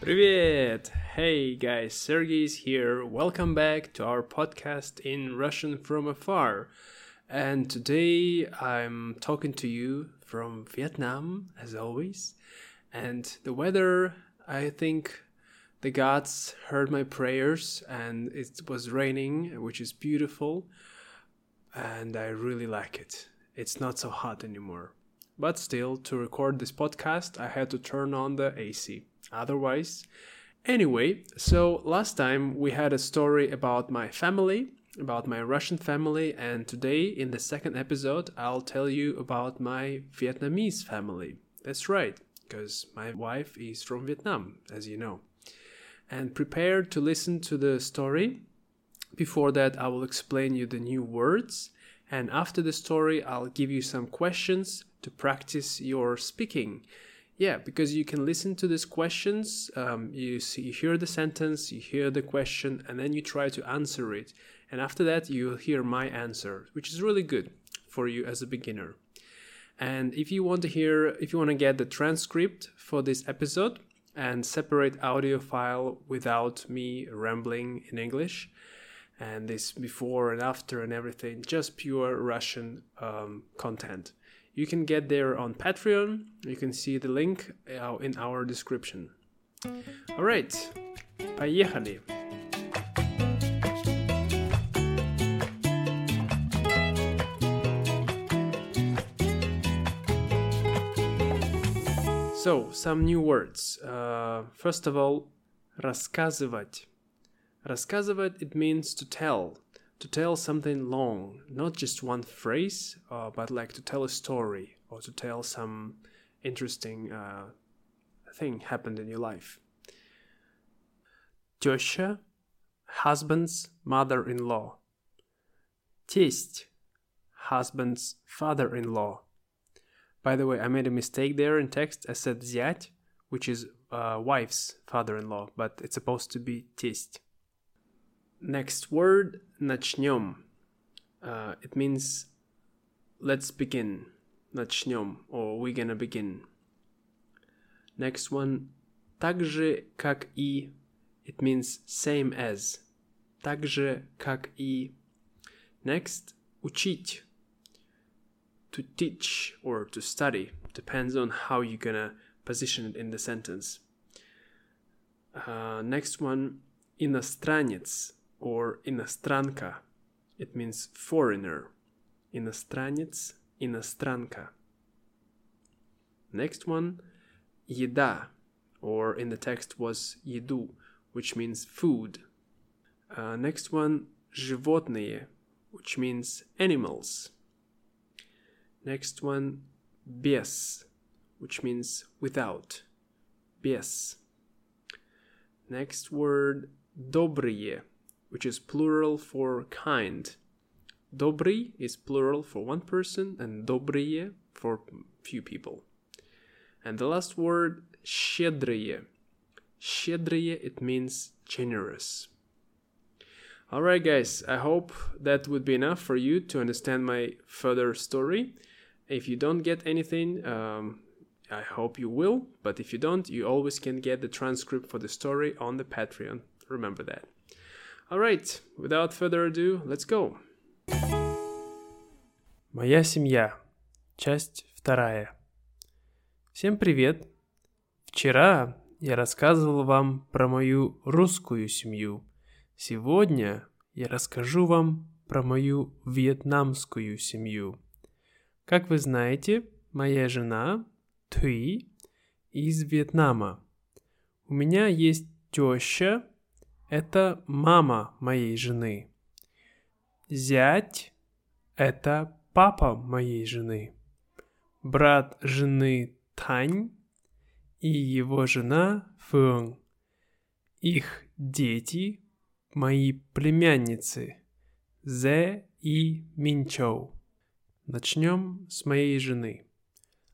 Привет! Hey guys, Sergey is here. Welcome back to our podcast in Russian from afar. And today I'm talking to you from Vietnam, as always. And the weather, I think the gods heard my prayers and it was raining, which is beautiful. And I really like it. It's not so hot anymore. But still, to record this podcast, I had to turn on the AC. Otherwise, Anyway, so last time we had a story about my family, about my Russian family, and today in the second episode, I'll tell you about my Vietnamese family. That's right, because my wife is from Vietnam, as you know. And prepare to listen to the story. Before that, I will explain you the new words, and after the story, I'll give you some questions to practice your speaking. Yeah, because you can listen to these questions. Um, you see, you hear the sentence, you hear the question, and then you try to answer it. And after that, you'll hear my answer, which is really good for you as a beginner. And if you want to hear, if you want to get the transcript for this episode and separate audio file without me rambling in English, and this before and after and everything, just pure Russian um, content you can get there on Patreon. You can see the link uh, in our description. Alright, поехали! So, some new words. Uh, first of all, рассказывать. Рассказывать, it means to tell, to tell something long, not just one phrase, uh, but like to tell a story or to tell some interesting uh, thing happened in your life. Теща, husband's mother-in-law. Тесть, husband's father-in-law. By the way, I made a mistake there in text. I said зять, which is uh, wife's father-in-law, but it's supposed to be тесть. Next word, начнем. Uh, it means let's begin. Начнем, or we're gonna begin. Next one, так же, как и. It means same as. Так же, как и. Next, учить. To teach or to study. Depends on how you're gonna position it in the sentence. Uh, next one, иностранец or иностранка. It means foreigner. Иностранец, иностранка. Next one, еда, or in the text was еду, which means food. Uh, next one, животные, which means animals. Next one, без, which means without. Без. Next word, добрые, which is plural for kind. Добрый is plural for one person and добрые for few people. And the last word, щедрые. Щедрые, it means generous. Alright, guys, I hope that would be enough for you to understand my further story. If you don't get anything, um, I hope you will, but if you don't, you always can get the transcript for the story on the Patreon. Remember that. Alright, without further ado, let's go. Моя семья. Часть вторая. Всем привет. Вчера я рассказывал вам про мою русскую семью. Сегодня я расскажу вам про мою вьетнамскую семью. Как вы знаете, моя жена Туи из Вьетнама. У меня есть теща это мама моей жены. Зять – это папа моей жены. Брат жены Тань и его жена Фэн. Их дети – мои племянницы Зе и Минчоу. Начнем с моей жены.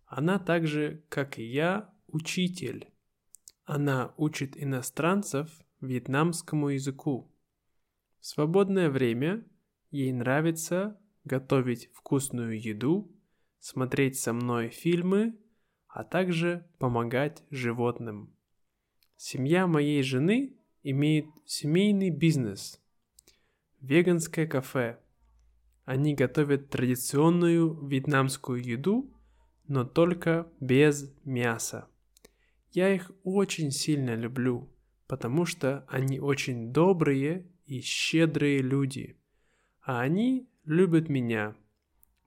Она так же, как и я, учитель. Она учит иностранцев вьетнамскому языку. В свободное время ей нравится готовить вкусную еду, смотреть со мной фильмы, а также помогать животным. Семья моей жены имеет семейный бизнес – веганское кафе. Они готовят традиционную вьетнамскую еду, но только без мяса. Я их очень сильно люблю, потому что они очень добрые и щедрые люди, а они любят меня.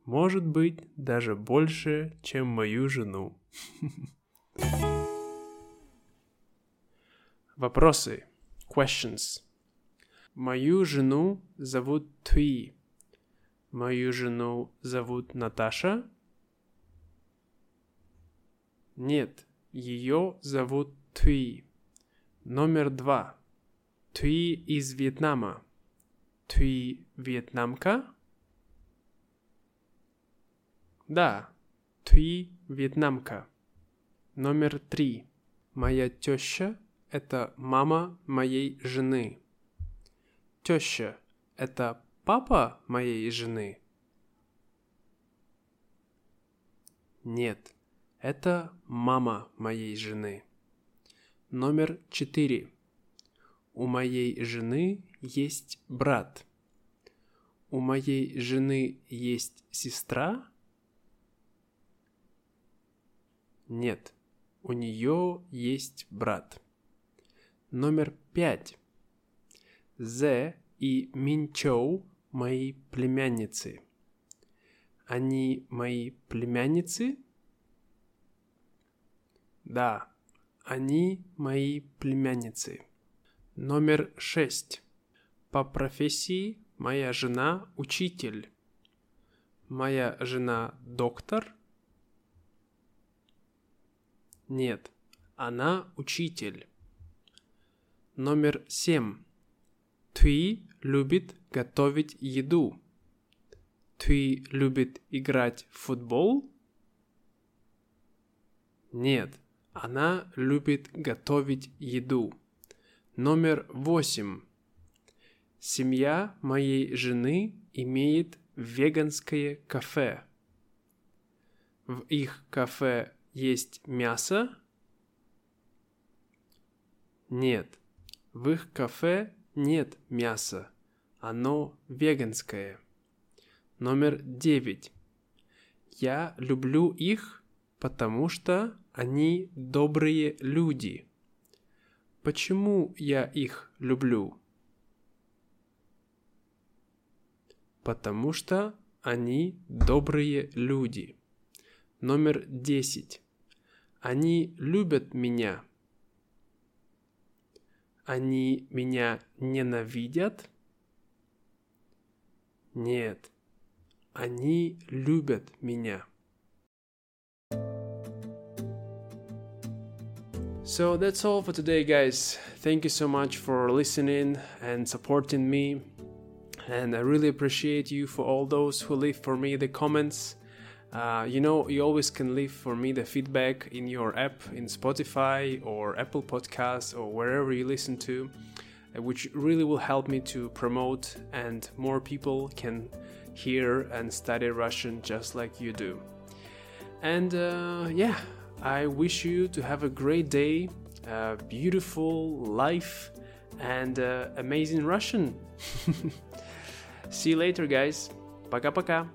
Может быть, даже больше, чем мою жену. Вопросы. Questions. Мою жену зовут Туи. Мою жену зовут Наташа. Нет, ее зовут Туи. Номер два. Туи из Вьетнама. Туи вьетнамка? Да, Туи вьетнамка. Номер три. Моя теща – это мама моей жены. Теща – это папа моей жены? Нет, это мама моей жены. Номер четыре. У моей жены есть брат. У моей жены есть сестра? Нет, у нее есть брат. Номер пять. Зе и Минчоу – мои племянницы. Они мои племянницы? Да, они мои племянницы. Номер шесть. По профессии моя жена учитель. Моя жена доктор? Нет, она учитель. Номер семь. Тви любит готовить еду. Тви любит играть в футбол? Нет, она любит готовить еду. Номер восемь. Семья моей жены имеет веганское кафе. В их кафе есть мясо? Нет, в их кафе нет мяса. Оно веганское. Номер девять. Я люблю их, потому что они добрые люди. Почему я их люблю? Потому что они добрые люди. Номер десять. Они любят меня. Они меня ненавидят? Нет, они любят меня. So that's all for today, guys. Thank you so much for listening and supporting me. And I really appreciate you for all those who leave for me the comments uh, you know, you always can leave for me the feedback in your app, in Spotify or Apple Podcasts or wherever you listen to, uh, which really will help me to promote and more people can hear and study Russian just like you do. And uh, yeah, I wish you to have a great day, a beautiful life, and uh, amazing Russian. See you later, guys. Пока-пока.